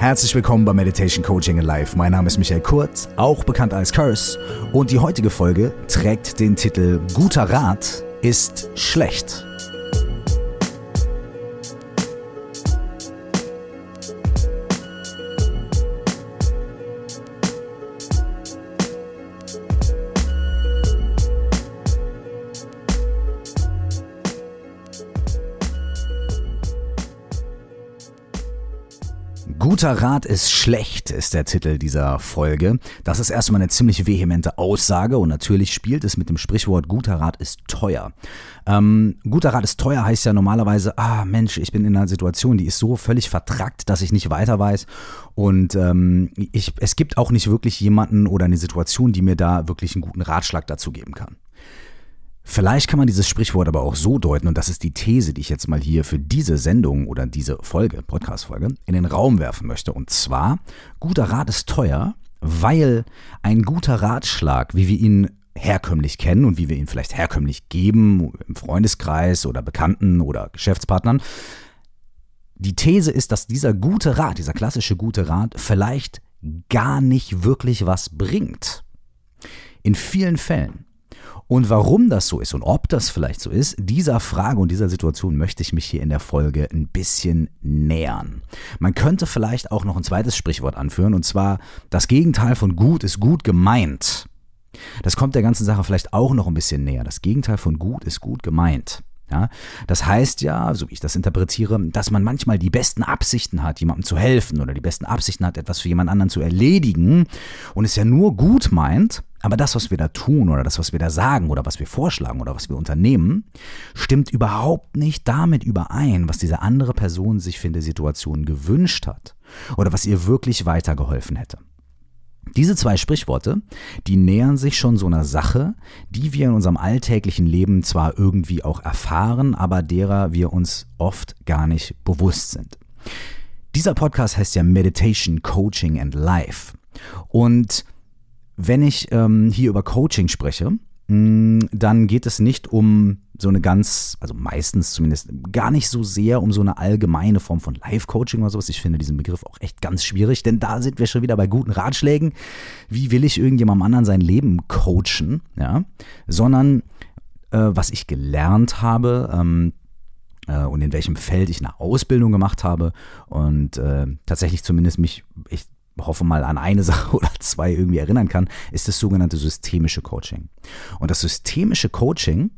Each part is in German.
Herzlich willkommen bei Meditation Coaching in Life. Mein Name ist Michael Kurt, auch bekannt als Curse. Und die heutige Folge trägt den Titel Guter Rat ist schlecht. Guter Rat ist schlecht, ist der Titel dieser Folge. Das ist erstmal eine ziemlich vehemente Aussage und natürlich spielt es mit dem Sprichwort guter Rat ist teuer. Ähm, guter Rat ist teuer heißt ja normalerweise, ah Mensch, ich bin in einer Situation, die ist so völlig vertrackt, dass ich nicht weiter weiß und ähm, ich, es gibt auch nicht wirklich jemanden oder eine Situation, die mir da wirklich einen guten Ratschlag dazu geben kann. Vielleicht kann man dieses Sprichwort aber auch so deuten, und das ist die These, die ich jetzt mal hier für diese Sendung oder diese Folge, Podcast-Folge, in den Raum werfen möchte. Und zwar, guter Rat ist teuer, weil ein guter Ratschlag, wie wir ihn herkömmlich kennen und wie wir ihn vielleicht herkömmlich geben, im Freundeskreis oder Bekannten oder Geschäftspartnern, die These ist, dass dieser gute Rat, dieser klassische gute Rat, vielleicht gar nicht wirklich was bringt. In vielen Fällen und warum das so ist und ob das vielleicht so ist, dieser Frage und dieser Situation möchte ich mich hier in der Folge ein bisschen nähern. Man könnte vielleicht auch noch ein zweites Sprichwort anführen, und zwar das Gegenteil von gut ist gut gemeint. Das kommt der ganzen Sache vielleicht auch noch ein bisschen näher. Das Gegenteil von gut ist gut gemeint. Ja, das heißt ja, so wie ich das interpretiere, dass man manchmal die besten Absichten hat, jemandem zu helfen oder die besten Absichten hat, etwas für jemand anderen zu erledigen und es ja nur gut meint, aber das, was wir da tun oder das, was wir da sagen oder was wir vorschlagen oder was wir unternehmen, stimmt überhaupt nicht damit überein, was diese andere Person sich für eine Situation gewünscht hat oder was ihr wirklich weitergeholfen hätte. Diese zwei Sprichworte, die nähern sich schon so einer Sache, die wir in unserem alltäglichen Leben zwar irgendwie auch erfahren, aber derer wir uns oft gar nicht bewusst sind. Dieser Podcast heißt ja Meditation, Coaching and Life. Und wenn ich ähm, hier über Coaching spreche, Mm, dann geht es nicht um so eine ganz, also meistens zumindest gar nicht so sehr um so eine allgemeine Form von Live-Coaching oder sowas. Ich finde diesen Begriff auch echt ganz schwierig, denn da sind wir schon wieder bei guten Ratschlägen. Wie will ich irgendjemandem anderen sein Leben coachen? Ja, sondern äh, was ich gelernt habe, ähm, äh, und in welchem Feld ich eine Ausbildung gemacht habe und äh, tatsächlich zumindest mich ich hoffe mal an eine Sache oder zwei irgendwie erinnern kann, ist das sogenannte systemische Coaching. Und das systemische Coaching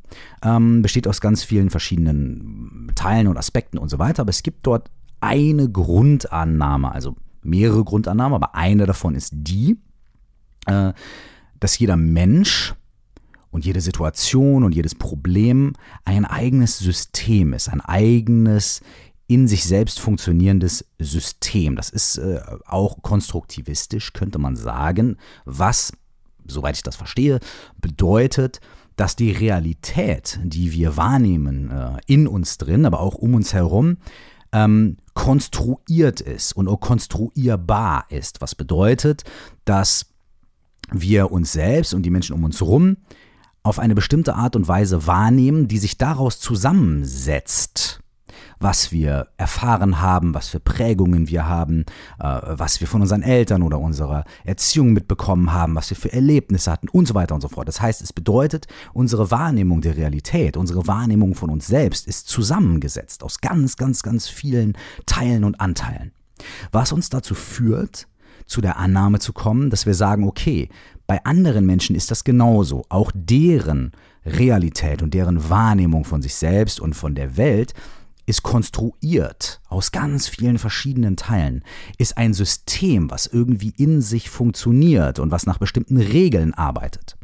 ähm, besteht aus ganz vielen verschiedenen Teilen und Aspekten und so weiter, aber es gibt dort eine Grundannahme, also mehrere Grundannahmen, aber eine davon ist die, äh, dass jeder Mensch und jede Situation und jedes Problem ein eigenes System ist, ein eigenes in sich selbst funktionierendes System. Das ist äh, auch konstruktivistisch, könnte man sagen, was, soweit ich das verstehe, bedeutet, dass die Realität, die wir wahrnehmen, äh, in uns drin, aber auch um uns herum, ähm, konstruiert ist und auch konstruierbar ist. Was bedeutet, dass wir uns selbst und die Menschen um uns herum auf eine bestimmte Art und Weise wahrnehmen, die sich daraus zusammensetzt was wir erfahren haben, was für Prägungen wir haben, äh, was wir von unseren Eltern oder unserer Erziehung mitbekommen haben, was wir für Erlebnisse hatten und so weiter und so fort. Das heißt, es bedeutet, unsere Wahrnehmung der Realität, unsere Wahrnehmung von uns selbst ist zusammengesetzt aus ganz, ganz, ganz vielen Teilen und Anteilen. Was uns dazu führt, zu der Annahme zu kommen, dass wir sagen, okay, bei anderen Menschen ist das genauso. Auch deren Realität und deren Wahrnehmung von sich selbst und von der Welt ist konstruiert aus ganz vielen verschiedenen Teilen, ist ein System, was irgendwie in sich funktioniert und was nach bestimmten Regeln arbeitet.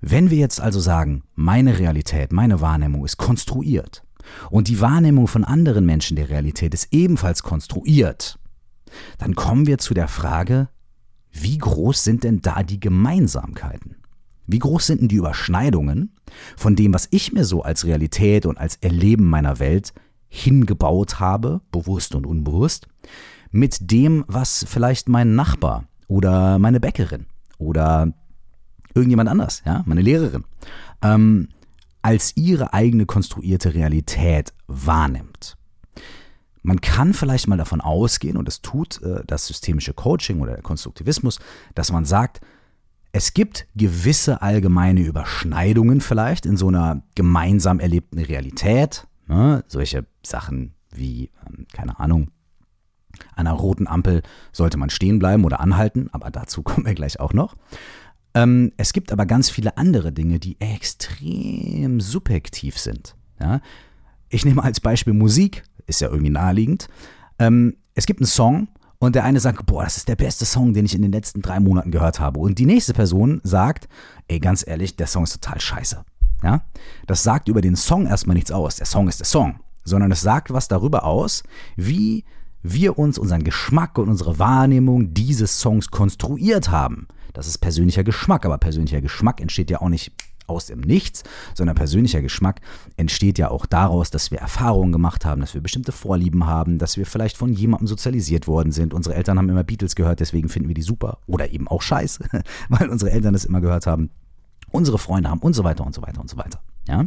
Wenn wir jetzt also sagen, meine Realität, meine Wahrnehmung ist konstruiert und die Wahrnehmung von anderen Menschen der Realität ist ebenfalls konstruiert, dann kommen wir zu der Frage, wie groß sind denn da die Gemeinsamkeiten? Wie groß sind denn die Überschneidungen von dem, was ich mir so als Realität und als Erleben meiner Welt hingebaut habe, bewusst und unbewusst, mit dem, was vielleicht mein Nachbar oder meine Bäckerin oder irgendjemand anders, ja, meine Lehrerin, ähm, als ihre eigene konstruierte Realität wahrnimmt. Man kann vielleicht mal davon ausgehen, und das tut äh, das systemische Coaching oder der Konstruktivismus, dass man sagt, es gibt gewisse allgemeine Überschneidungen vielleicht in so einer gemeinsam erlebten Realität. Ne? Solche Sachen wie, ähm, keine Ahnung, einer roten Ampel sollte man stehen bleiben oder anhalten, aber dazu kommen wir gleich auch noch. Ähm, es gibt aber ganz viele andere Dinge, die extrem subjektiv sind. Ja? Ich nehme als Beispiel Musik, ist ja irgendwie naheliegend. Ähm, es gibt einen Song und der eine sagt, boah, das ist der beste Song, den ich in den letzten drei Monaten gehört habe. Und die nächste Person sagt, ey, ganz ehrlich, der Song ist total scheiße. Ja? Das sagt über den Song erstmal nichts aus. Der Song ist der Song. Sondern es sagt was darüber aus, wie wir uns unseren Geschmack und unsere Wahrnehmung dieses Songs konstruiert haben. Das ist persönlicher Geschmack, aber persönlicher Geschmack entsteht ja auch nicht aus dem Nichts, sondern persönlicher Geschmack entsteht ja auch daraus, dass wir Erfahrungen gemacht haben, dass wir bestimmte Vorlieben haben, dass wir vielleicht von jemandem sozialisiert worden sind. Unsere Eltern haben immer Beatles gehört, deswegen finden wir die super oder eben auch scheiße, weil unsere Eltern das immer gehört haben. Unsere Freunde haben und so weiter und so weiter und so weiter. Ja?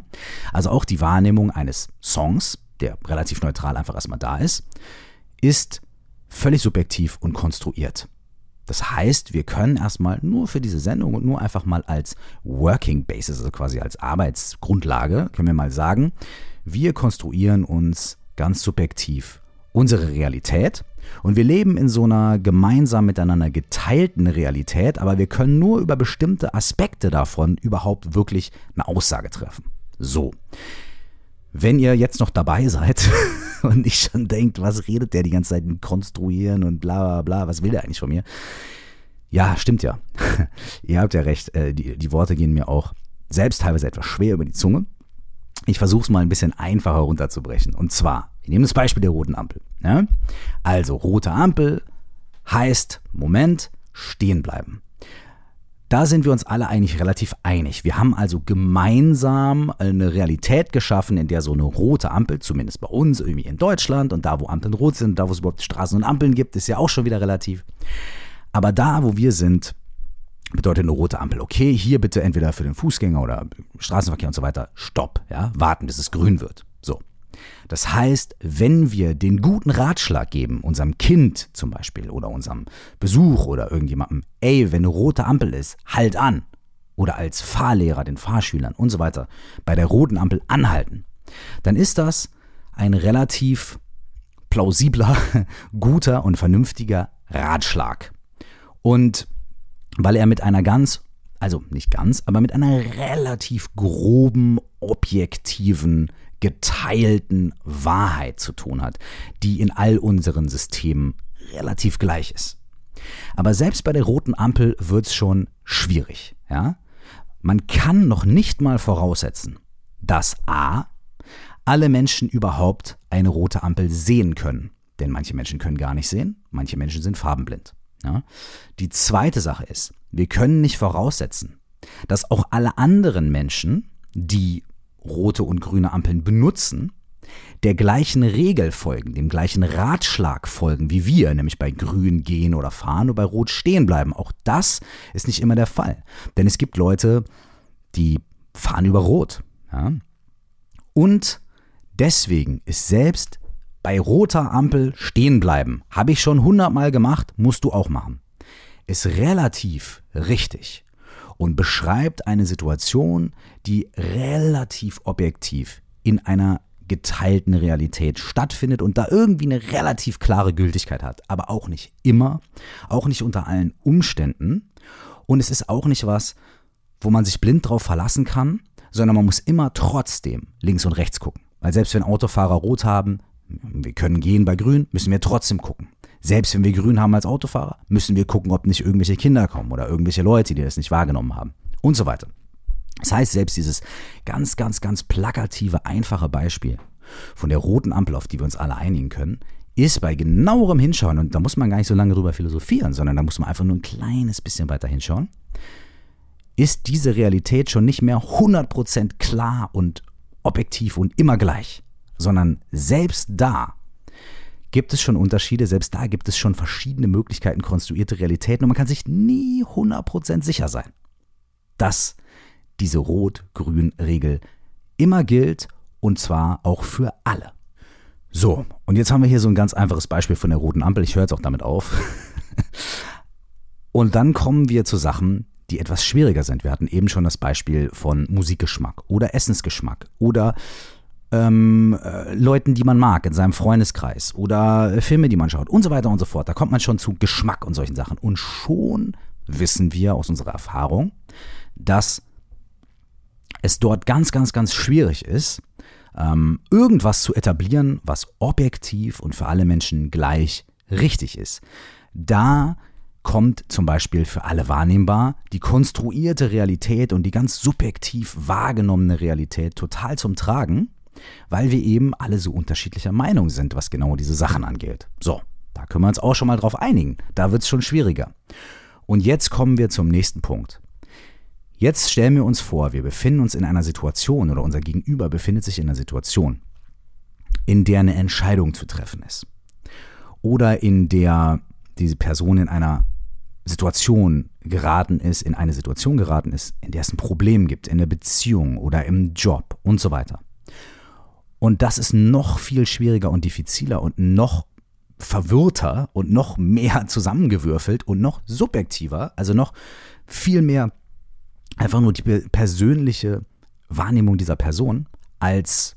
Also auch die Wahrnehmung eines Songs, der relativ neutral einfach erstmal da ist, ist völlig subjektiv und konstruiert. Das heißt, wir können erstmal nur für diese Sendung und nur einfach mal als Working Basis, also quasi als Arbeitsgrundlage, können wir mal sagen, wir konstruieren uns ganz subjektiv unsere Realität und wir leben in so einer gemeinsam miteinander geteilten Realität, aber wir können nur über bestimmte Aspekte davon überhaupt wirklich eine Aussage treffen. So. Wenn ihr jetzt noch dabei seid und nicht schon denkt, was redet der die ganze Zeit in konstruieren und bla bla bla, was will der eigentlich von mir? Ja, stimmt ja. ihr habt ja recht, äh, die, die Worte gehen mir auch selbst teilweise etwas schwer über die Zunge. Ich versuche es mal ein bisschen einfacher runterzubrechen. Und zwar, wir nehmen das Beispiel der roten Ampel. Ja? Also, rote Ampel heißt, Moment, stehen bleiben. Da sind wir uns alle eigentlich relativ einig. Wir haben also gemeinsam eine Realität geschaffen, in der so eine rote Ampel, zumindest bei uns, irgendwie in Deutschland und da, wo Ampeln rot sind, da, wo es überhaupt Straßen und Ampeln gibt, ist ja auch schon wieder relativ. Aber da, wo wir sind, bedeutet eine rote Ampel, okay, hier bitte entweder für den Fußgänger oder Straßenverkehr und so weiter, stopp, ja, warten, bis es grün wird. Das heißt, wenn wir den guten Ratschlag geben, unserem Kind zum Beispiel oder unserem Besuch oder irgendjemandem, ey, wenn eine rote Ampel ist, halt an. Oder als Fahrlehrer den Fahrschülern und so weiter bei der roten Ampel anhalten, dann ist das ein relativ plausibler, guter und vernünftiger Ratschlag. Und weil er mit einer ganz, also nicht ganz, aber mit einer relativ groben, objektiven geteilten Wahrheit zu tun hat, die in all unseren Systemen relativ gleich ist. Aber selbst bei der roten Ampel wird es schon schwierig. Ja? Man kann noch nicht mal voraussetzen, dass a. alle Menschen überhaupt eine rote Ampel sehen können. Denn manche Menschen können gar nicht sehen, manche Menschen sind farbenblind. Ja? Die zweite Sache ist, wir können nicht voraussetzen, dass auch alle anderen Menschen, die rote und grüne Ampeln benutzen, der gleichen Regel folgen, dem gleichen Ratschlag folgen wie wir, nämlich bei grün gehen oder fahren und bei rot stehen bleiben. Auch das ist nicht immer der Fall. Denn es gibt Leute, die fahren über rot. Ja? Und deswegen ist selbst bei roter Ampel stehen bleiben, habe ich schon hundertmal gemacht, musst du auch machen. Ist relativ richtig und beschreibt eine Situation, die relativ objektiv in einer geteilten Realität stattfindet und da irgendwie eine relativ klare Gültigkeit hat. Aber auch nicht immer, auch nicht unter allen Umständen. Und es ist auch nicht was, wo man sich blind drauf verlassen kann, sondern man muss immer trotzdem links und rechts gucken. Weil selbst wenn Autofahrer rot haben, wir können gehen bei grün, müssen wir trotzdem gucken. Selbst wenn wir grün haben als Autofahrer, müssen wir gucken, ob nicht irgendwelche Kinder kommen oder irgendwelche Leute, die das nicht wahrgenommen haben und so weiter. Das heißt, selbst dieses ganz, ganz, ganz plakative, einfache Beispiel von der roten Ampel, auf die wir uns alle einigen können, ist bei genauerem Hinschauen, und da muss man gar nicht so lange drüber philosophieren, sondern da muss man einfach nur ein kleines bisschen weiter hinschauen, ist diese Realität schon nicht mehr 100% klar und objektiv und immer gleich, sondern selbst da gibt es schon Unterschiede, selbst da gibt es schon verschiedene Möglichkeiten, konstruierte Realitäten und man kann sich nie 100% sicher sein, dass diese Rot-Grün-Regel immer gilt und zwar auch für alle. So, und jetzt haben wir hier so ein ganz einfaches Beispiel von der roten Ampel. Ich höre jetzt auch damit auf. und dann kommen wir zu Sachen, die etwas schwieriger sind. Wir hatten eben schon das Beispiel von Musikgeschmack oder Essensgeschmack oder ähm, äh, Leuten, die man mag in seinem Freundeskreis oder äh, Filme, die man schaut und so weiter und so fort. Da kommt man schon zu Geschmack und solchen Sachen. Und schon wissen wir aus unserer Erfahrung, dass es dort ganz, ganz, ganz schwierig ist, ähm, irgendwas zu etablieren, was objektiv und für alle Menschen gleich richtig ist. Da kommt zum Beispiel für alle wahrnehmbar die konstruierte Realität und die ganz subjektiv wahrgenommene Realität total zum Tragen, weil wir eben alle so unterschiedlicher Meinung sind, was genau diese Sachen angeht. So, da können wir uns auch schon mal drauf einigen. Da wird es schon schwieriger. Und jetzt kommen wir zum nächsten Punkt. Jetzt stellen wir uns vor, wir befinden uns in einer Situation oder unser Gegenüber befindet sich in einer Situation, in der eine Entscheidung zu treffen ist. Oder in der diese Person in einer Situation geraten ist, in eine Situation geraten ist, in der es ein Problem gibt, in der Beziehung oder im Job und so weiter. Und das ist noch viel schwieriger und diffiziler und noch verwirrter und noch mehr zusammengewürfelt und noch subjektiver, also noch viel mehr einfach nur die persönliche Wahrnehmung dieser Person als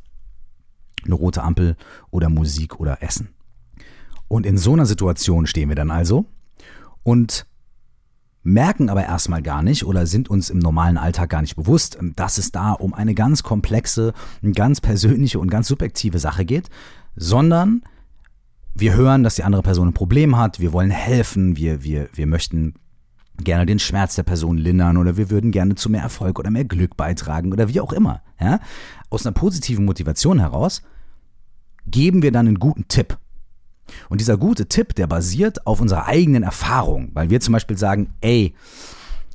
eine rote Ampel oder Musik oder Essen. Und in so einer Situation stehen wir dann also und merken aber erstmal gar nicht oder sind uns im normalen Alltag gar nicht bewusst, dass es da um eine ganz komplexe, ganz persönliche und ganz subjektive Sache geht, sondern wir hören, dass die andere Person ein Problem hat, wir wollen helfen, wir, wir, wir möchten gerne den Schmerz der Person lindern oder wir würden gerne zu mehr Erfolg oder mehr Glück beitragen oder wie auch immer. Ja? Aus einer positiven Motivation heraus geben wir dann einen guten Tipp. Und dieser gute Tipp, der basiert auf unserer eigenen Erfahrung, weil wir zum Beispiel sagen, ey,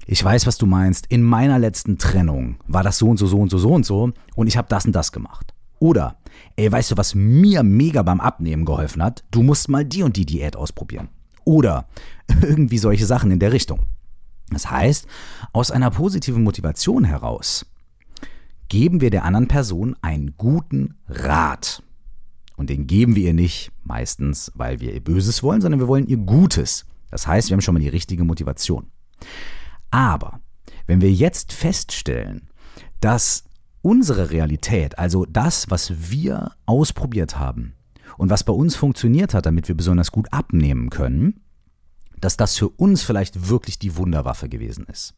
ich weiß, was du meinst, in meiner letzten Trennung war das so und so, so und so, so und so und ich habe das und das gemacht. Oder, ey, weißt du, was mir mega beim Abnehmen geholfen hat? Du musst mal die und die Diät ausprobieren. Oder irgendwie solche Sachen in der Richtung. Das heißt, aus einer positiven Motivation heraus geben wir der anderen Person einen guten Rat. Und den geben wir ihr nicht meistens, weil wir ihr Böses wollen, sondern wir wollen ihr Gutes. Das heißt, wir haben schon mal die richtige Motivation. Aber wenn wir jetzt feststellen, dass unsere Realität, also das, was wir ausprobiert haben und was bei uns funktioniert hat, damit wir besonders gut abnehmen können, dass das für uns vielleicht wirklich die Wunderwaffe gewesen ist.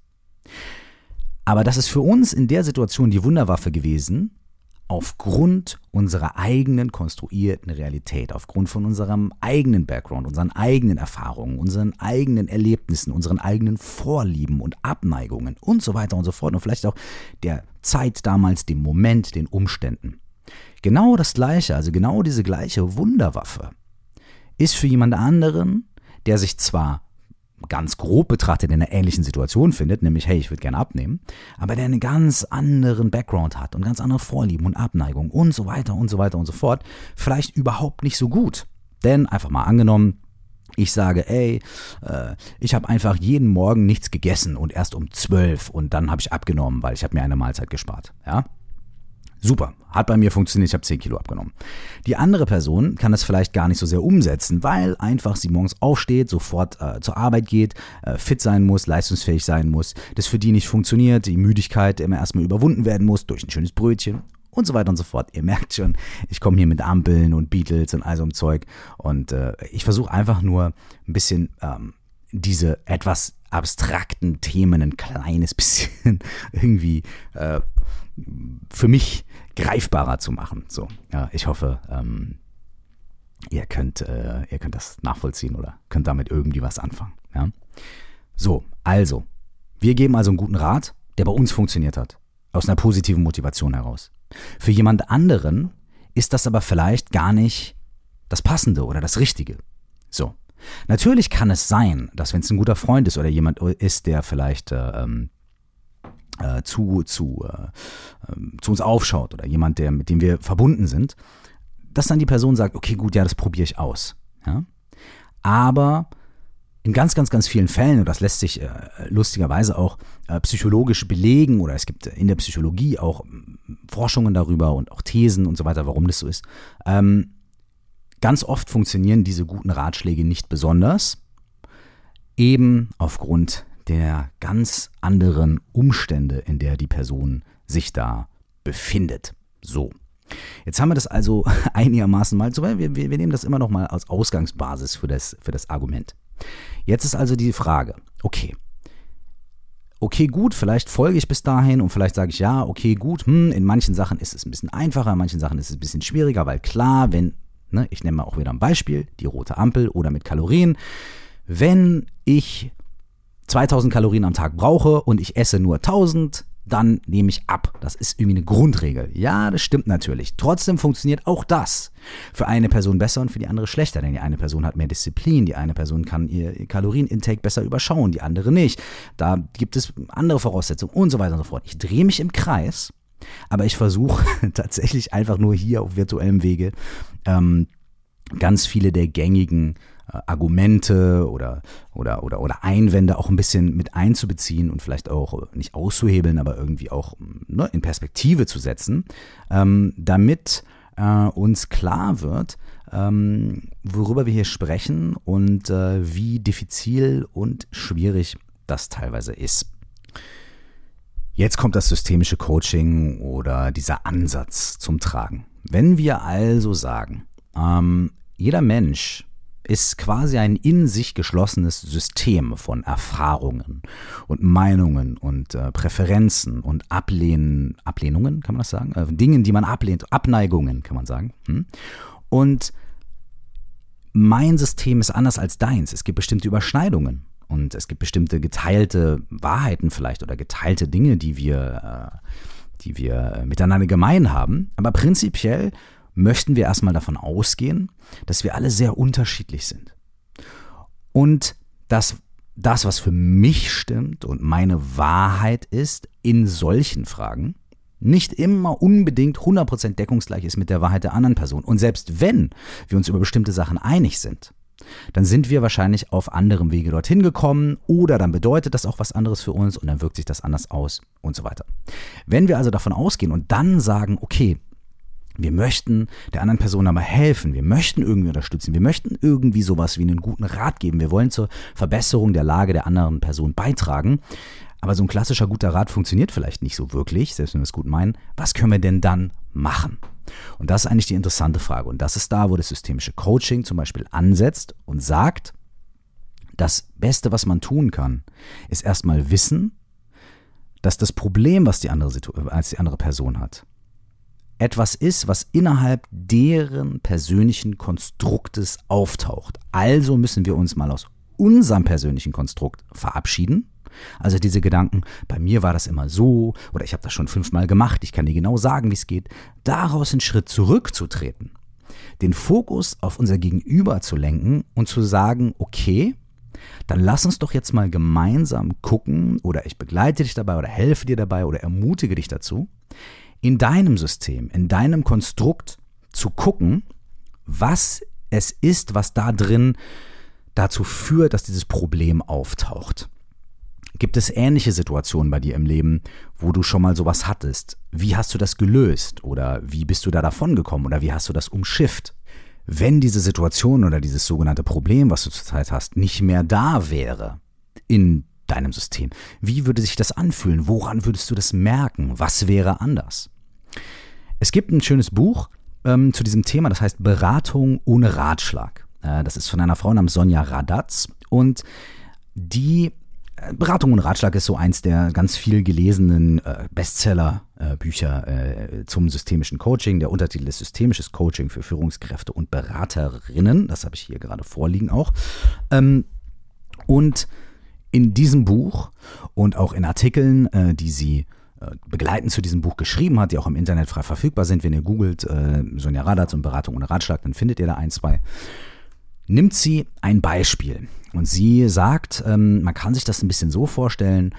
Aber das ist für uns in der Situation die Wunderwaffe gewesen, aufgrund unserer eigenen konstruierten Realität, aufgrund von unserem eigenen Background, unseren eigenen Erfahrungen, unseren eigenen Erlebnissen, unseren eigenen Vorlieben und Abneigungen und so weiter und so fort und vielleicht auch der Zeit damals, dem Moment, den Umständen. Genau das gleiche, also genau diese gleiche Wunderwaffe ist für jemand anderen der sich zwar ganz grob betrachtet in einer ähnlichen Situation findet, nämlich hey, ich würde gerne abnehmen, aber der einen ganz anderen Background hat und ganz andere Vorlieben und Abneigungen und so weiter und so weiter und so fort, vielleicht überhaupt nicht so gut. Denn einfach mal angenommen, ich sage, ey, äh, ich habe einfach jeden Morgen nichts gegessen und erst um zwölf und dann habe ich abgenommen, weil ich habe mir eine Mahlzeit gespart. Ja, Super, hat bei mir funktioniert, ich habe 10 Kilo abgenommen. Die andere Person kann das vielleicht gar nicht so sehr umsetzen, weil einfach sie morgens aufsteht, sofort äh, zur Arbeit geht, äh, fit sein muss, leistungsfähig sein muss, das für die nicht funktioniert, die Müdigkeit immer erstmal überwunden werden muss durch ein schönes Brötchen und so weiter und so fort. Ihr merkt schon, ich komme hier mit Ampeln und Beatles und all so einem Zeug und äh, ich versuche einfach nur ein bisschen ähm, diese etwas abstrakten Themen ein kleines bisschen irgendwie äh, für mich greifbarer zu machen. So, ja, ich hoffe, ähm, ihr könnt, äh, ihr könnt das nachvollziehen oder könnt damit irgendwie was anfangen. Ja? So, also, wir geben also einen guten Rat, der bei uns funktioniert hat, aus einer positiven Motivation heraus. Für jemand anderen ist das aber vielleicht gar nicht das Passende oder das Richtige. So. Natürlich kann es sein, dass wenn es ein guter Freund ist oder jemand ist, der vielleicht äh, ähm, äh, zu, zu, äh, ähm, zu uns aufschaut oder jemand, der, mit dem wir verbunden sind, dass dann die Person sagt, okay, gut, ja, das probiere ich aus. Ja? Aber in ganz, ganz, ganz vielen Fällen, und das lässt sich äh, lustigerweise auch äh, psychologisch belegen, oder es gibt in der Psychologie auch ähm, Forschungen darüber und auch Thesen und so weiter, warum das so ist, ähm, Ganz oft funktionieren diese guten Ratschläge nicht besonders, eben aufgrund der ganz anderen Umstände, in der die Person sich da befindet. So. Jetzt haben wir das also einigermaßen mal, so, wir, wir, wir nehmen das immer noch mal als Ausgangsbasis für das, für das Argument. Jetzt ist also die Frage, okay, okay, gut, vielleicht folge ich bis dahin und vielleicht sage ich, ja, okay, gut, hm, in manchen Sachen ist es ein bisschen einfacher, in manchen Sachen ist es ein bisschen schwieriger, weil klar, wenn, ne, ich nehme mal auch wieder ein Beispiel, die rote Ampel oder mit Kalorien, wenn ich 2000 Kalorien am Tag brauche und ich esse nur 1000, dann nehme ich ab. Das ist irgendwie eine Grundregel. Ja, das stimmt natürlich. Trotzdem funktioniert auch das für eine Person besser und für die andere schlechter. Denn die eine Person hat mehr Disziplin, die eine Person kann ihr Kalorienintake besser überschauen, die andere nicht. Da gibt es andere Voraussetzungen und so weiter und so fort. Ich drehe mich im Kreis, aber ich versuche tatsächlich einfach nur hier auf virtuellem Wege ähm, ganz viele der gängigen Argumente oder, oder, oder, oder Einwände auch ein bisschen mit einzubeziehen und vielleicht auch äh, nicht auszuhebeln, aber irgendwie auch ne, in Perspektive zu setzen, ähm, damit äh, uns klar wird, ähm, worüber wir hier sprechen und äh, wie diffizil und schwierig das teilweise ist. Jetzt kommt das systemische Coaching oder dieser Ansatz zum Tragen. Wenn wir also sagen, ähm, jeder Mensch ist quasi ein in sich geschlossenes System von Erfahrungen und Meinungen und äh, Präferenzen und Ablehnen, Ablehnungen, kann man das sagen? Äh, Dingen, die man ablehnt, Abneigungen, kann man sagen. Hm? Und mein System ist anders als deins. Es gibt bestimmte Überschneidungen und es gibt bestimmte geteilte Wahrheiten vielleicht oder geteilte Dinge, die wir, äh, die wir äh, miteinander gemein haben. Aber prinzipiell möchten wir erstmal davon ausgehen, dass wir alle sehr unterschiedlich sind. Und dass das, was für mich stimmt und meine Wahrheit ist in solchen Fragen, nicht immer unbedingt 100% deckungsgleich ist mit der Wahrheit der anderen Person. Und selbst wenn wir uns über bestimmte Sachen einig sind, dann sind wir wahrscheinlich auf anderem Wege dorthin gekommen oder dann bedeutet das auch was anderes für uns und dann wirkt sich das anders aus und so weiter. Wenn wir also davon ausgehen und dann sagen, okay, wir möchten der anderen Person aber helfen. Wir möchten irgendwie unterstützen. Wir möchten irgendwie sowas wie einen guten Rat geben. Wir wollen zur Verbesserung der Lage der anderen Person beitragen. Aber so ein klassischer guter Rat funktioniert vielleicht nicht so wirklich, selbst wenn wir es gut meinen. Was können wir denn dann machen? Und das ist eigentlich die interessante Frage. Und das ist da, wo das systemische Coaching zum Beispiel ansetzt und sagt, das Beste, was man tun kann, ist erstmal wissen, dass das Problem, was die andere, als die andere Person hat, etwas ist, was innerhalb deren persönlichen Konstruktes auftaucht. Also müssen wir uns mal aus unserem persönlichen Konstrukt verabschieden. Also diese Gedanken, bei mir war das immer so oder ich habe das schon fünfmal gemacht, ich kann dir genau sagen, wie es geht, daraus einen Schritt zurückzutreten, den Fokus auf unser Gegenüber zu lenken und zu sagen, okay, dann lass uns doch jetzt mal gemeinsam gucken oder ich begleite dich dabei oder helfe dir dabei oder ermutige dich dazu, in deinem System, in deinem Konstrukt zu gucken, was es ist, was da drin dazu führt, dass dieses Problem auftaucht. Gibt es ähnliche Situationen bei dir im Leben, wo du schon mal sowas hattest? Wie hast du das gelöst? Oder wie bist du da davon gekommen? Oder wie hast du das umschifft? Wenn diese Situation oder dieses sogenannte Problem, was du zurzeit hast, nicht mehr da wäre in deinem System? Wie würde sich das anfühlen? Woran würdest du das merken? Was wäre anders? Es gibt ein schönes Buch ähm, zu diesem Thema, das heißt Beratung ohne Ratschlag. Äh, das ist von einer Frau namens Sonja Radatz und die äh, Beratung und Ratschlag ist so eins der ganz viel gelesenen äh, Bestseller-Bücher äh, zum systemischen Coaching. Der Untertitel ist Systemisches Coaching für Führungskräfte und Beraterinnen. Das habe ich hier gerade vorliegen auch. Ähm, und in diesem Buch und auch in Artikeln, äh, die sie äh, begleitend zu diesem Buch geschrieben hat, die auch im Internet frei verfügbar sind, wenn ihr googelt äh, Sonja Radatz und Beratung ohne Ratschlag, dann findet ihr da ein, zwei. Nimmt sie ein Beispiel und sie sagt, ähm, man kann sich das ein bisschen so vorstellen,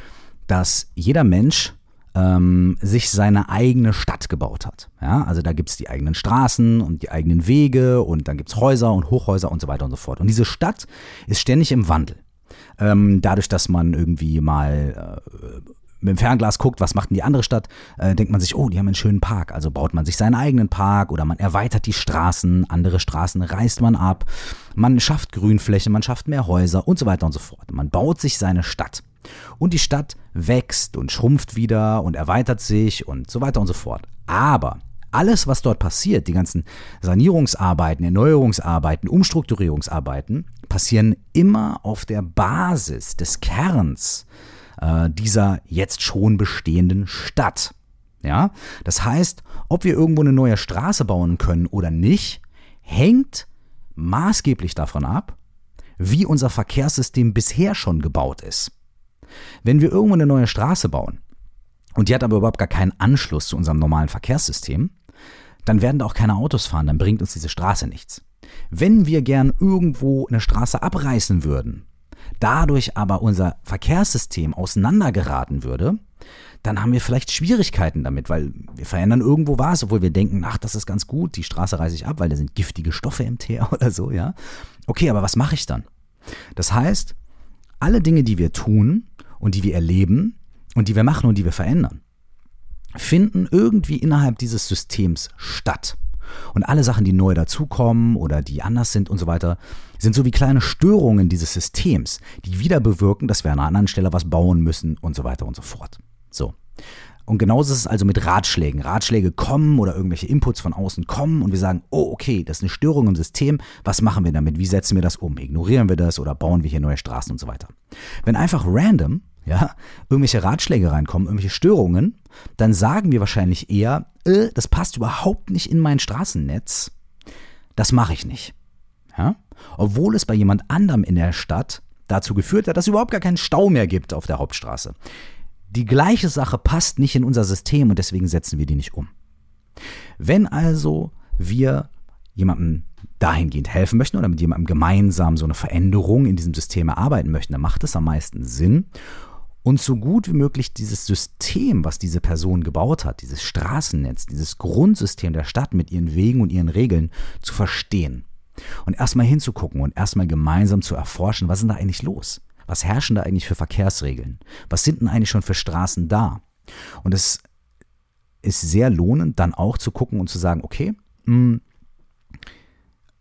dass jeder Mensch ähm, sich seine eigene Stadt gebaut hat. Ja, also da gibt es die eigenen Straßen und die eigenen Wege und dann gibt es Häuser und Hochhäuser und so weiter und so fort. Und diese Stadt ist ständig im Wandel. Ähm, dadurch, dass man irgendwie mal äh, mit dem Fernglas guckt, was macht denn die andere Stadt, äh, denkt man sich, oh, die haben einen schönen Park. Also baut man sich seinen eigenen Park oder man erweitert die Straßen, andere Straßen reißt man ab, man schafft Grünfläche, man schafft mehr Häuser und so weiter und so fort. Man baut sich seine Stadt. Und die Stadt wächst und schrumpft wieder und erweitert sich und so weiter und so fort. Aber alles, was dort passiert, die ganzen Sanierungsarbeiten, Erneuerungsarbeiten, Umstrukturierungsarbeiten, passieren immer auf der Basis des Kerns äh, dieser jetzt schon bestehenden Stadt. Ja, das heißt, ob wir irgendwo eine neue Straße bauen können oder nicht, hängt maßgeblich davon ab, wie unser Verkehrssystem bisher schon gebaut ist. Wenn wir irgendwo eine neue Straße bauen und die hat aber überhaupt gar keinen Anschluss zu unserem normalen Verkehrssystem, dann werden da auch keine Autos fahren, dann bringt uns diese Straße nichts. Wenn wir gern irgendwo eine Straße abreißen würden, dadurch aber unser Verkehrssystem auseinandergeraten würde, dann haben wir vielleicht Schwierigkeiten damit, weil wir verändern irgendwo was, obwohl wir denken, ach, das ist ganz gut, die Straße reiße ich ab, weil da sind giftige Stoffe im Teer oder so, ja. Okay, aber was mache ich dann? Das heißt, alle Dinge, die wir tun und die wir erleben und die wir machen und die wir verändern, finden irgendwie innerhalb dieses Systems statt. Und alle Sachen, die neu dazukommen oder die anders sind und so weiter, sind so wie kleine Störungen dieses Systems, die wieder bewirken, dass wir an einer anderen Stelle was bauen müssen und so weiter und so fort. So. Und genauso ist es also mit Ratschlägen. Ratschläge kommen oder irgendwelche Inputs von außen kommen und wir sagen, oh, okay, das ist eine Störung im System. Was machen wir damit? Wie setzen wir das um? Ignorieren wir das oder bauen wir hier neue Straßen und so weiter? Wenn einfach random ja, irgendwelche Ratschläge reinkommen, irgendwelche Störungen, dann sagen wir wahrscheinlich eher, äh, das passt überhaupt nicht in mein Straßennetz. Das mache ich nicht. Ja? Obwohl es bei jemand anderem in der Stadt dazu geführt hat, dass es überhaupt gar keinen Stau mehr gibt auf der Hauptstraße. Die gleiche Sache passt nicht in unser System und deswegen setzen wir die nicht um. Wenn also wir jemandem dahingehend helfen möchten oder mit jemandem gemeinsam so eine Veränderung in diesem System erarbeiten möchten, dann macht es am meisten Sinn und so gut wie möglich dieses System, was diese Person gebaut hat, dieses Straßennetz, dieses Grundsystem der Stadt mit ihren Wegen und ihren Regeln zu verstehen. Und erstmal hinzugucken und erstmal gemeinsam zu erforschen, was ist da eigentlich los? Was herrschen da eigentlich für Verkehrsregeln? Was sind denn eigentlich schon für Straßen da? Und es ist sehr lohnend, dann auch zu gucken und zu sagen, okay, mh, hm,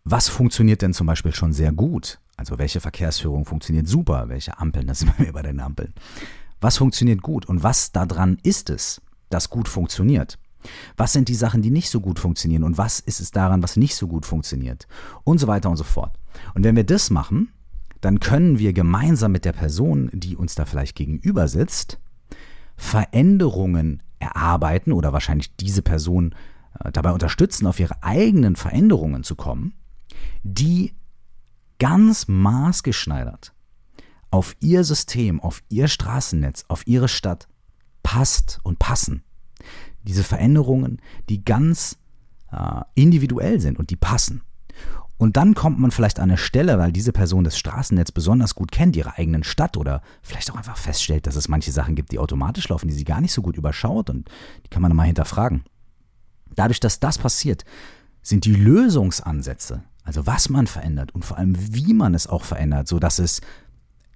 was funktioniert denn zum Beispiel schon sehr gut? Also welche Verkehrsführung funktioniert super, welche Ampeln, das sind wir bei den Ampeln. Was funktioniert gut und was daran ist es, das gut funktioniert? Was sind die Sachen, die nicht so gut funktionieren und was ist es daran, was nicht so gut funktioniert? Und so weiter und so fort. Und wenn wir das machen, dann können wir gemeinsam mit der Person, die uns da vielleicht gegenüber sitzt, Veränderungen erarbeiten oder wahrscheinlich diese Person äh, dabei unterstützen, auf ihre eigenen Veränderungen zu kommen, die ganz maßgeschneidert auf ihr System, auf ihr Straßennetz, auf ihre Stadt passt und passen. Diese Veränderungen, die ganz äh, individuell sind und die passen. Und dann kommt man vielleicht an eine Stelle, weil diese Person das Straßennetz besonders gut kennt, ihre eigenen Stadt oder vielleicht auch einfach feststellt, dass es manche Sachen gibt, die automatisch laufen, die sie gar nicht so gut überschaut und die kann man mal hinterfragen. Dadurch, dass das passiert, sind die Lösungsansätze also was man verändert und vor allem wie man es auch verändert, sodass es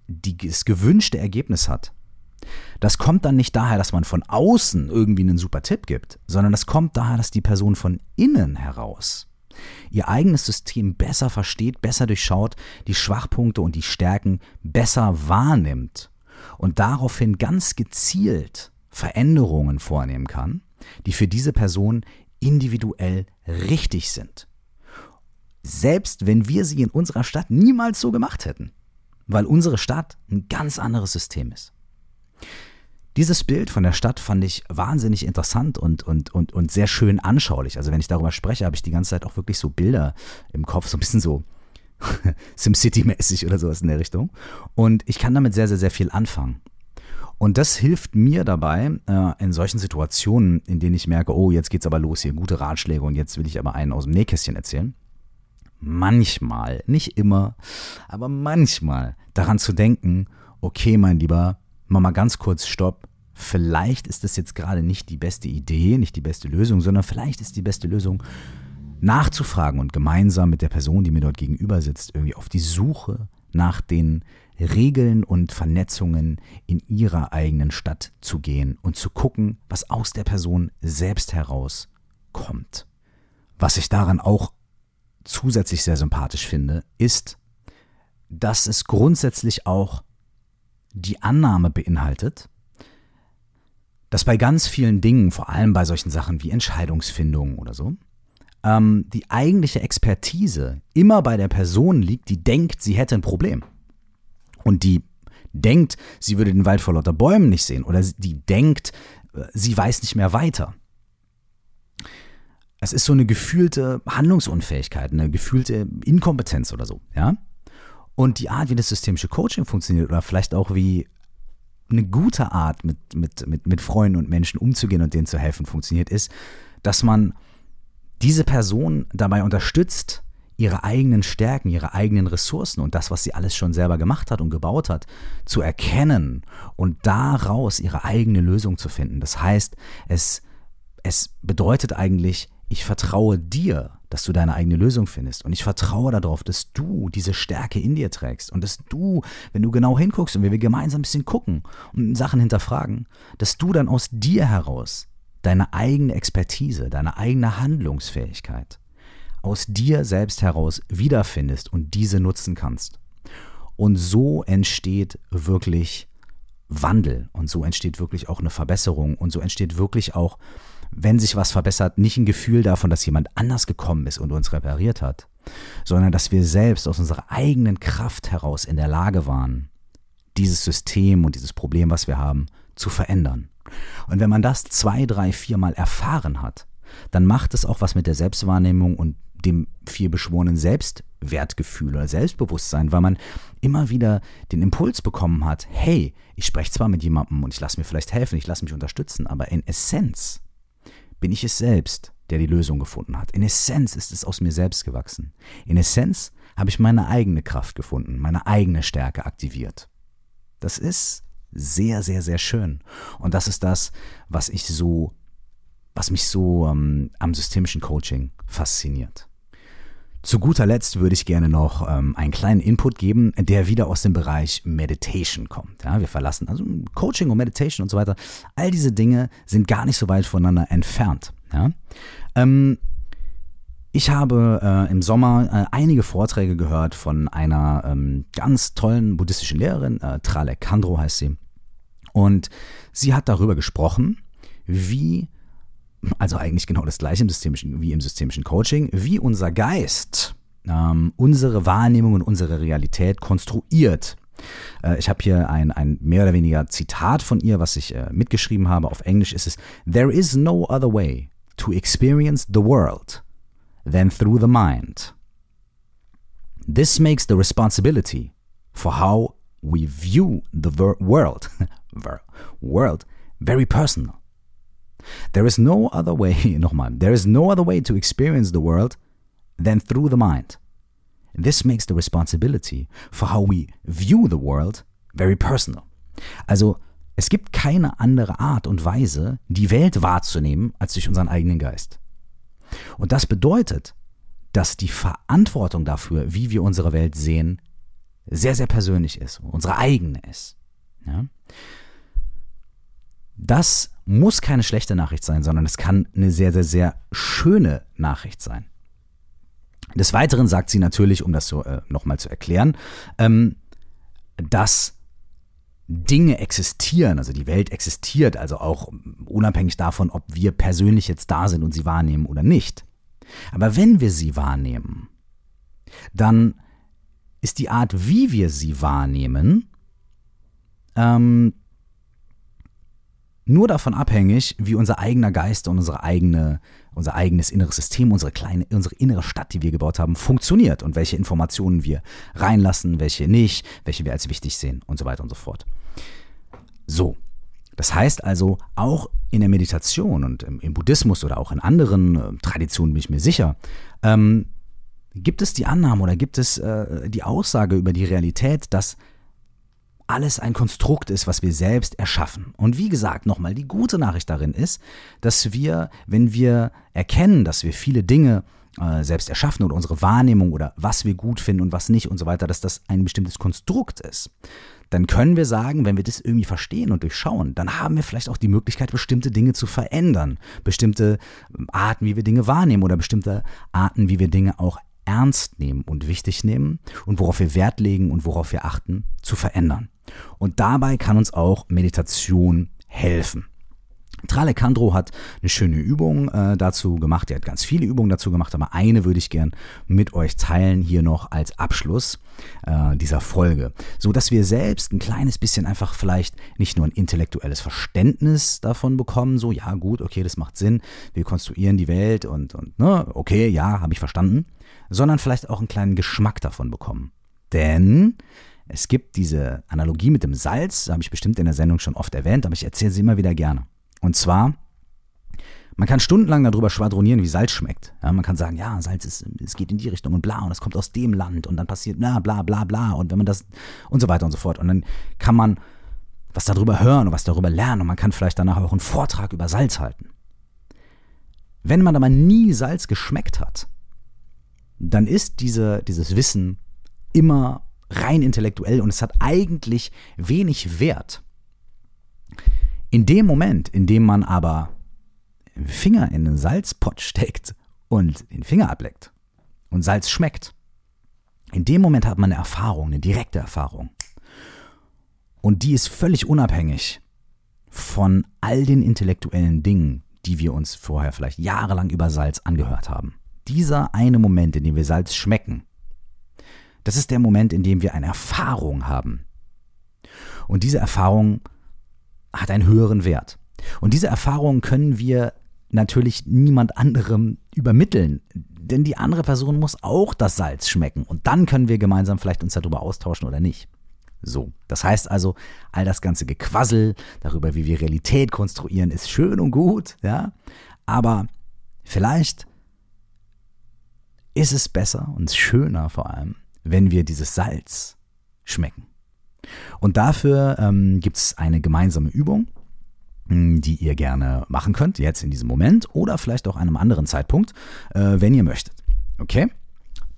die, das gewünschte Ergebnis hat. Das kommt dann nicht daher, dass man von außen irgendwie einen super Tipp gibt, sondern das kommt daher, dass die Person von innen heraus ihr eigenes System besser versteht, besser durchschaut, die Schwachpunkte und die Stärken besser wahrnimmt und daraufhin ganz gezielt Veränderungen vornehmen kann, die für diese Person individuell richtig sind selbst wenn wir sie in unserer Stadt niemals so gemacht hätten, weil unsere Stadt ein ganz anderes System ist. Dieses Bild von der Stadt fand ich wahnsinnig interessant und, und, und, und sehr schön anschaulich. Also wenn ich darüber spreche, habe ich die ganze Zeit auch wirklich so Bilder im Kopf, so ein bisschen so SimCity-mäßig oder sowas in der Richtung. Und ich kann damit sehr, sehr, sehr viel anfangen. Und das hilft mir dabei, äh, in solchen Situationen, in denen ich merke, oh, jetzt geht's aber los hier, gute Ratschläge und jetzt will ich aber einen aus dem Nähkästchen erzählen manchmal, nicht immer, aber manchmal daran zu denken, okay, mein Lieber, mach mal ganz kurz Stopp. Vielleicht ist das jetzt gerade nicht die beste Idee, nicht die beste Lösung, sondern vielleicht ist die beste Lösung, nachzufragen und gemeinsam mit der Person, die mir dort gegenüber sitzt, irgendwie auf die Suche nach den Regeln und Vernetzungen in ihrer eigenen Stadt zu gehen und zu gucken, was aus der Person selbst heraus kommt. Was ich daran auch zusätzlich sehr sympathisch finde, ist, dass es grundsätzlich auch die Annahme beinhaltet, dass bei ganz vielen Dingen, vor allem bei solchen Sachen wie Entscheidungsfindung oder so, ähm, die eigentliche Expertise immer bei der Person liegt, die denkt, sie hätte ein Problem. Und die denkt, sie würde den Wald vor lauter Bäumen nicht sehen. Oder die denkt, äh, sie weiß nicht mehr weiter. Es ist so eine gefühlte Handlungsunfähigkeit, eine gefühlte Inkompetenz oder so, ja. Und die Art, wie das systemische Coaching funktioniert, oder vielleicht auch wie eine gute Art, mit, mit, mit, mit Freunden und Menschen umzugehen und denen zu helfen, funktioniert, ist, dass man diese Person dabei unterstützt, ihre eigenen Stärken, ihre eigenen Ressourcen und das, was sie alles schon selber gemacht hat und gebaut hat, zu erkennen und daraus ihre eigene Lösung zu finden. Das heißt, es, es bedeutet eigentlich, ich vertraue dir, dass du deine eigene Lösung findest. Und ich vertraue darauf, dass du diese Stärke in dir trägst. Und dass du, wenn du genau hinguckst und wir gemeinsam ein bisschen gucken und Sachen hinterfragen, dass du dann aus dir heraus deine eigene Expertise, deine eigene Handlungsfähigkeit aus dir selbst heraus wiederfindest und diese nutzen kannst. Und so entsteht wirklich Wandel und so entsteht wirklich auch eine Verbesserung und so entsteht wirklich auch wenn sich was verbessert, nicht ein Gefühl davon, dass jemand anders gekommen ist und uns repariert hat, sondern dass wir selbst aus unserer eigenen Kraft heraus in der Lage waren, dieses System und dieses Problem, was wir haben, zu verändern. Und wenn man das zwei, drei, viermal erfahren hat, dann macht es auch was mit der Selbstwahrnehmung und dem viel beschworenen Selbstwertgefühl oder Selbstbewusstsein, weil man immer wieder den Impuls bekommen hat, hey, ich spreche zwar mit jemandem und ich lasse mir vielleicht helfen, ich lasse mich unterstützen, aber in Essenz bin ich es selbst, der die Lösung gefunden hat. In Essenz ist es aus mir selbst gewachsen. In Essenz habe ich meine eigene Kraft gefunden, meine eigene Stärke aktiviert. Das ist sehr, sehr, sehr schön. Und das ist das, was ich so, was mich so ähm, am systemischen Coaching fasziniert. Zu guter Letzt würde ich gerne noch ähm, einen kleinen Input geben, der wieder aus dem Bereich Meditation kommt. Ja, wir verlassen also Coaching und Meditation und so weiter. All diese Dinge sind gar nicht so weit voneinander entfernt. Ja? Ähm, ich habe äh, im Sommer äh, einige Vorträge gehört von einer ähm, ganz tollen buddhistischen Lehrerin, äh, Tralek Kandro heißt sie. Und sie hat darüber gesprochen, wie also eigentlich genau das gleiche im systemischen, wie im systemischen Coaching, wie unser Geist ähm, unsere Wahrnehmung und unsere Realität konstruiert. Äh, ich habe hier ein, ein mehr oder weniger Zitat von ihr, was ich äh, mitgeschrieben habe. Auf Englisch ist es, There is no other way to experience the world than through the mind. This makes the responsibility for how we view the world, world very personal. There is no other way, nochmal, there is no other way to experience the world than through the mind. This makes the responsibility for how we view the world very personal. Also, es gibt keine andere Art und Weise, die Welt wahrzunehmen, als durch unseren eigenen Geist. Und das bedeutet, dass die Verantwortung dafür, wie wir unsere Welt sehen, sehr, sehr persönlich ist, unsere eigene ist. Ja? Das muss keine schlechte Nachricht sein, sondern es kann eine sehr, sehr, sehr schöne Nachricht sein. Des Weiteren sagt sie natürlich, um das so äh, nochmal zu erklären, ähm, dass Dinge existieren, also die Welt existiert, also auch unabhängig davon, ob wir persönlich jetzt da sind und sie wahrnehmen oder nicht. Aber wenn wir sie wahrnehmen, dann ist die Art, wie wir sie wahrnehmen, ähm, nur davon abhängig, wie unser eigener Geist und unsere eigene, unser eigenes inneres System, unsere kleine, unsere innere Stadt, die wir gebaut haben, funktioniert und welche Informationen wir reinlassen, welche nicht, welche wir als wichtig sehen und so weiter und so fort. So. Das heißt also, auch in der Meditation und im, im Buddhismus oder auch in anderen äh, Traditionen bin ich mir sicher, ähm, gibt es die Annahme oder gibt es äh, die Aussage über die Realität, dass alles ein Konstrukt ist, was wir selbst erschaffen. Und wie gesagt, nochmal, die gute Nachricht darin ist, dass wir, wenn wir erkennen, dass wir viele Dinge äh, selbst erschaffen oder unsere Wahrnehmung oder was wir gut finden und was nicht und so weiter, dass das ein bestimmtes Konstrukt ist, dann können wir sagen, wenn wir das irgendwie verstehen und durchschauen, dann haben wir vielleicht auch die Möglichkeit, bestimmte Dinge zu verändern, bestimmte ähm, Arten, wie wir Dinge wahrnehmen oder bestimmte Arten, wie wir Dinge auch ernst nehmen und wichtig nehmen und worauf wir Wert legen und worauf wir achten, zu verändern. Und dabei kann uns auch Meditation helfen. Trale Kandro hat eine schöne Übung äh, dazu gemacht. Er hat ganz viele Übungen dazu gemacht, aber eine würde ich gern mit euch teilen hier noch als Abschluss äh, dieser Folge, so dass wir selbst ein kleines bisschen einfach vielleicht nicht nur ein intellektuelles Verständnis davon bekommen, so ja gut, okay, das macht Sinn, wir konstruieren die Welt und und ne, okay, ja, habe ich verstanden, sondern vielleicht auch einen kleinen Geschmack davon bekommen. Denn es gibt diese Analogie mit dem Salz, habe ich bestimmt in der Sendung schon oft erwähnt, aber ich erzähle sie immer wieder gerne. Und zwar, man kann stundenlang darüber schwadronieren, wie Salz schmeckt. Ja, man kann sagen, ja, Salz ist, es geht in die Richtung und bla und es kommt aus dem Land und dann passiert na, bla bla bla und wenn man das und so weiter und so fort. Und dann kann man was darüber hören und was darüber lernen und man kann vielleicht danach auch einen Vortrag über Salz halten. Wenn man aber nie Salz geschmeckt hat, dann ist diese, dieses Wissen immer rein intellektuell und es hat eigentlich wenig Wert. In dem Moment, in dem man aber den Finger in einen Salzpott steckt und den Finger ableckt und Salz schmeckt, in dem Moment hat man eine Erfahrung, eine direkte Erfahrung. Und die ist völlig unabhängig von all den intellektuellen Dingen, die wir uns vorher vielleicht jahrelang über Salz angehört haben. Dieser eine Moment, in dem wir Salz schmecken, das ist der Moment, in dem wir eine Erfahrung haben. Und diese Erfahrung hat einen höheren Wert. Und diese Erfahrungen können wir natürlich niemand anderem übermitteln, denn die andere Person muss auch das Salz schmecken und dann können wir gemeinsam vielleicht uns darüber austauschen oder nicht. So, das heißt also, all das ganze Gequassel darüber, wie wir Realität konstruieren, ist schön und gut, ja, aber vielleicht ist es besser und schöner vor allem, wenn wir dieses Salz schmecken. Und dafür ähm, gibt es eine gemeinsame Übung, hm, die ihr gerne machen könnt, jetzt in diesem Moment oder vielleicht auch einem anderen Zeitpunkt, äh, wenn ihr möchtet. Okay?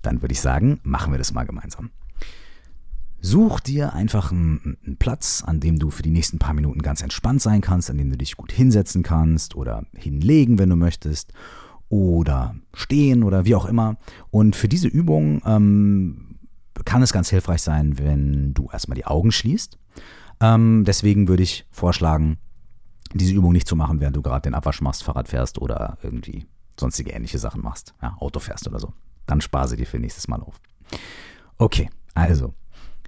Dann würde ich sagen, machen wir das mal gemeinsam. Such dir einfach einen, einen, Platz, an dem du für die nächsten paar Minuten ganz entspannt sein kannst, an dem du dich gut hinsetzen kannst oder hinlegen, wenn du möchtest, oder stehen oder wie auch immer. Und für diese Übung ähm, kann es ganz hilfreich sein, wenn du erstmal die Augen schließt. Ähm, deswegen würde ich vorschlagen, diese Übung nicht zu machen, während du gerade den Abwasch machst, Fahrrad fährst oder irgendwie sonstige ähnliche Sachen machst, ja, Auto fährst oder so. Dann spare sie dir für nächstes Mal auf. Okay, also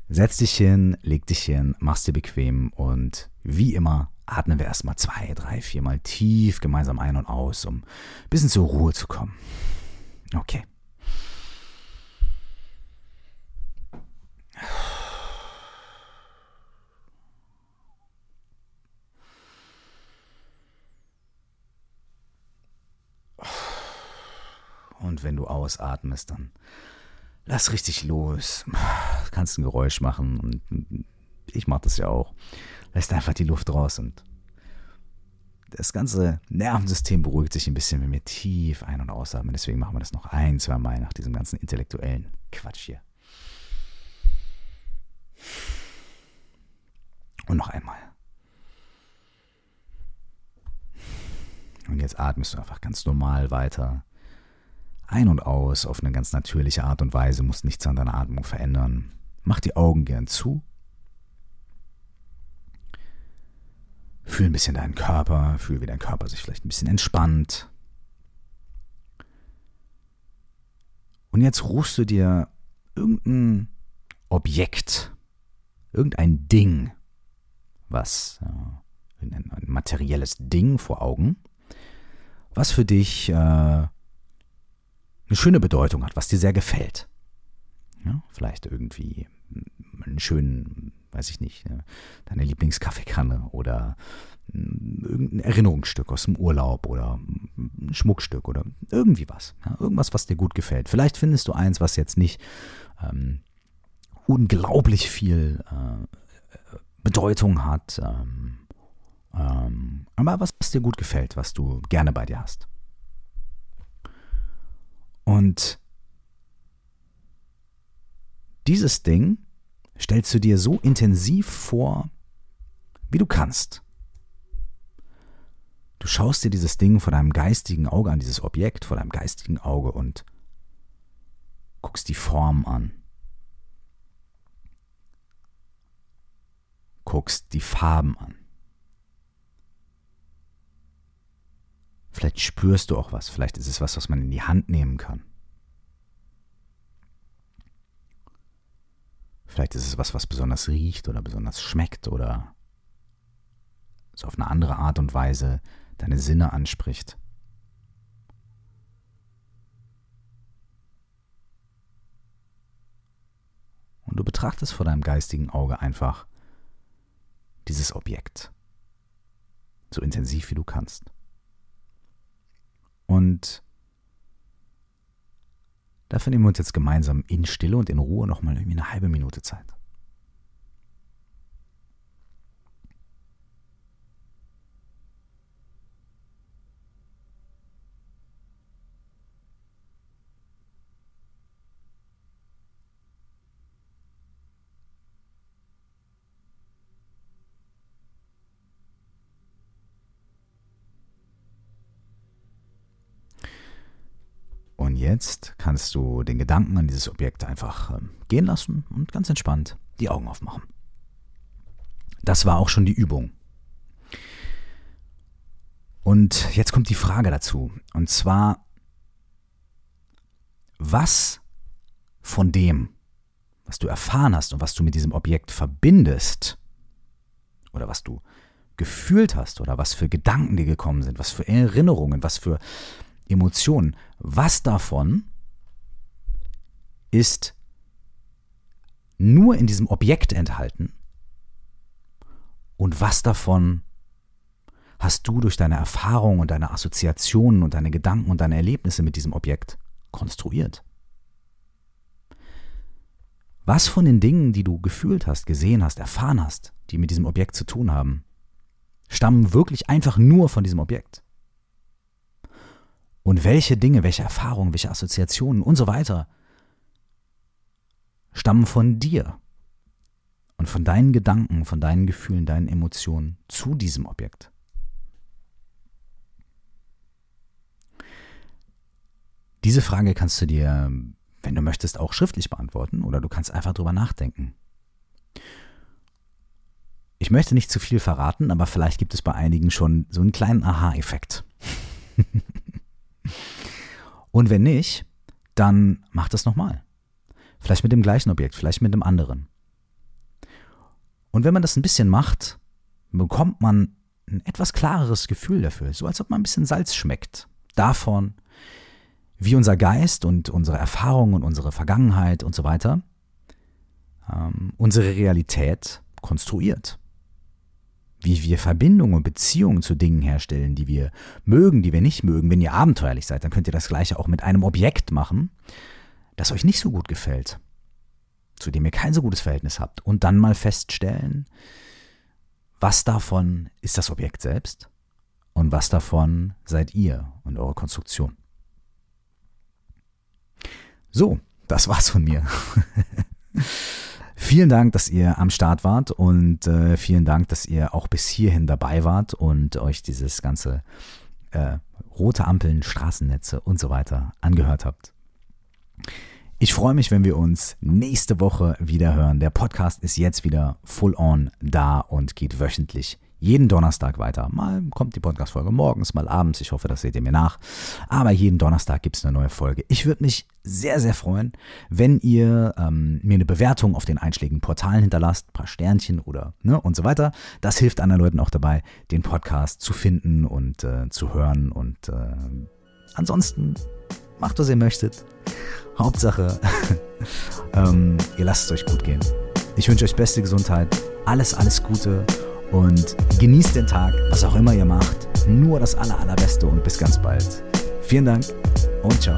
setz dich hin, leg dich hin, mach's dir bequem und wie immer atmen wir erstmal zwei, drei, viermal tief gemeinsam ein und aus, um ein bisschen zur Ruhe zu kommen. Okay. Und wenn du ausatmest, dann lass richtig los. Du kannst ein Geräusch machen und ich mache das ja auch. Lässt einfach die Luft raus und das ganze Nervensystem beruhigt sich ein bisschen, wenn wir tief ein- und ausatmen. Deswegen machen wir das noch ein, zwei Mal nach diesem ganzen intellektuellen Quatsch hier. Und noch einmal. Und jetzt atmest du einfach ganz normal weiter ein und aus auf eine ganz natürliche Art und Weise, musst nichts an deiner Atmung verändern. Mach die Augen gern zu. Fühl ein bisschen deinen Körper, fühl, wie dein Körper sich vielleicht ein bisschen entspannt. Und jetzt rufst du dir irgendein Objekt, irgendein Ding, was, äh, ein, ein, materielles Ding vor Augen, was für dich äh, eine schöne Bedeutung hat, was dir sehr gefällt. Ja, vielleicht irgendwie einen schönen, weiß ich nicht, ne, deine Lieblingskaffeekanne oder irgendein Erinnerungsstück aus dem Urlaub oder ein Schmuckstück oder irgendwie was. Ja, irgendwas, was dir gut gefällt. Vielleicht findest du eins, was jetzt nicht ähm, unglaublich viel äh, Bedeutung hat, ähm, ähm, aber was, was dir gut gefällt, was du gerne bei dir hast. Und dieses Ding stellst du dir so intensiv vor, wie du kannst. Du schaust dir dieses Ding vor deinem geistigen Auge an, dieses Objekt vor deinem geistigen Auge und guckst die Form an. Guckst die Farben an. Vielleicht spürst du auch was, vielleicht ist es was, was man in die Hand nehmen kann. Vielleicht ist es was, was besonders riecht oder besonders schmeckt oder so auf eine andere Art und Weise deine Sinne anspricht. Und du betrachtest vor deinem geistigen Auge einfach dieses Objekt. So intensiv wie du kannst. Und dafür nehmen wir uns jetzt gemeinsam in Stille und in Ruhe nochmal irgendwie eine halbe Minute Zeit. Und jetzt kannst du den Gedanken an dieses Objekt einfach ähm, gehen lassen und ganz entspannt die Augen aufmachen. Das war auch schon die Übung. Und jetzt kommt die Frage dazu. Und zwar, was von dem, was du erfahren hast und was du mit diesem Objekt verbindest, oder was du gefühlt hast, oder was für Gedanken dir gekommen sind, was für Erinnerungen, was für Emotionen. Was davon ist nur in diesem Objekt enthalten und was davon hast du durch deine Erfahrungen und deine Assoziationen und deine Gedanken und deine Erlebnisse mit diesem Objekt konstruiert? Was von den Dingen, die du gefühlt hast, gesehen hast, erfahren hast, die mit diesem Objekt zu tun haben, stammen wirklich einfach nur von diesem Objekt? Und welche Dinge, welche Erfahrungen, welche Assoziationen und so weiter stammen von dir und von deinen Gedanken, von deinen Gefühlen, deinen Emotionen zu diesem Objekt. Diese Frage kannst du dir, wenn du möchtest, auch schriftlich beantworten oder du kannst einfach drüber nachdenken. Ich möchte nicht zu viel verraten, aber vielleicht gibt es bei einigen schon so einen kleinen Aha-Effekt. Und wenn nicht, dann mach das nochmal. Vielleicht mit dem gleichen Objekt, vielleicht mit dem anderen. Und wenn man das ein bisschen macht, bekommt man ein etwas klareres Gefühl dafür, so als ob man ein bisschen Salz schmeckt. Davon, wie unser Geist und unsere Erfahrungen und unsere Vergangenheit und so weiter ähm, unsere Realität konstruiert wie wir Verbindungen und Beziehungen zu Dingen herstellen, die wir mögen, die wir nicht mögen. Wenn ihr abenteuerlich seid, dann könnt ihr das gleiche auch mit einem Objekt machen, das euch nicht so gut gefällt, zu dem ihr kein so gutes Verhältnis habt. Und dann mal feststellen, was davon ist das Objekt selbst und was davon seid ihr und eure Konstruktion. So, das war's von mir. Vielen Dank, dass ihr am Start wart und äh, vielen Dank, dass ihr auch bis hierhin dabei wart und euch dieses ganze äh, rote Ampeln, Straßennetze und so weiter angehört habt. Ich freue mich, wenn wir uns nächste Woche wieder hören. Der Podcast ist jetzt wieder full on da und geht wöchentlich jeden Donnerstag weiter. Mal kommt die Podcast-Folge morgens, mal abends. Ich hoffe, das seht ihr mir nach. Aber jeden Donnerstag gibt es eine neue Folge. Ich würde mich sehr, sehr freuen, wenn ihr ähm, mir eine Bewertung auf den einschlägigen Portalen hinterlasst, ein paar Sternchen oder ne, und so weiter. Das hilft anderen Leuten auch dabei, den Podcast zu finden und äh, zu hören. Und äh, ansonsten macht, was ihr möchtet. Hauptsache, ähm, ihr lasst es euch gut gehen. Ich wünsche euch beste Gesundheit, alles, alles Gute und genießt den Tag, was auch immer ihr macht. Nur das aller, allerbeste und bis ganz bald. Vielen Dank und ciao.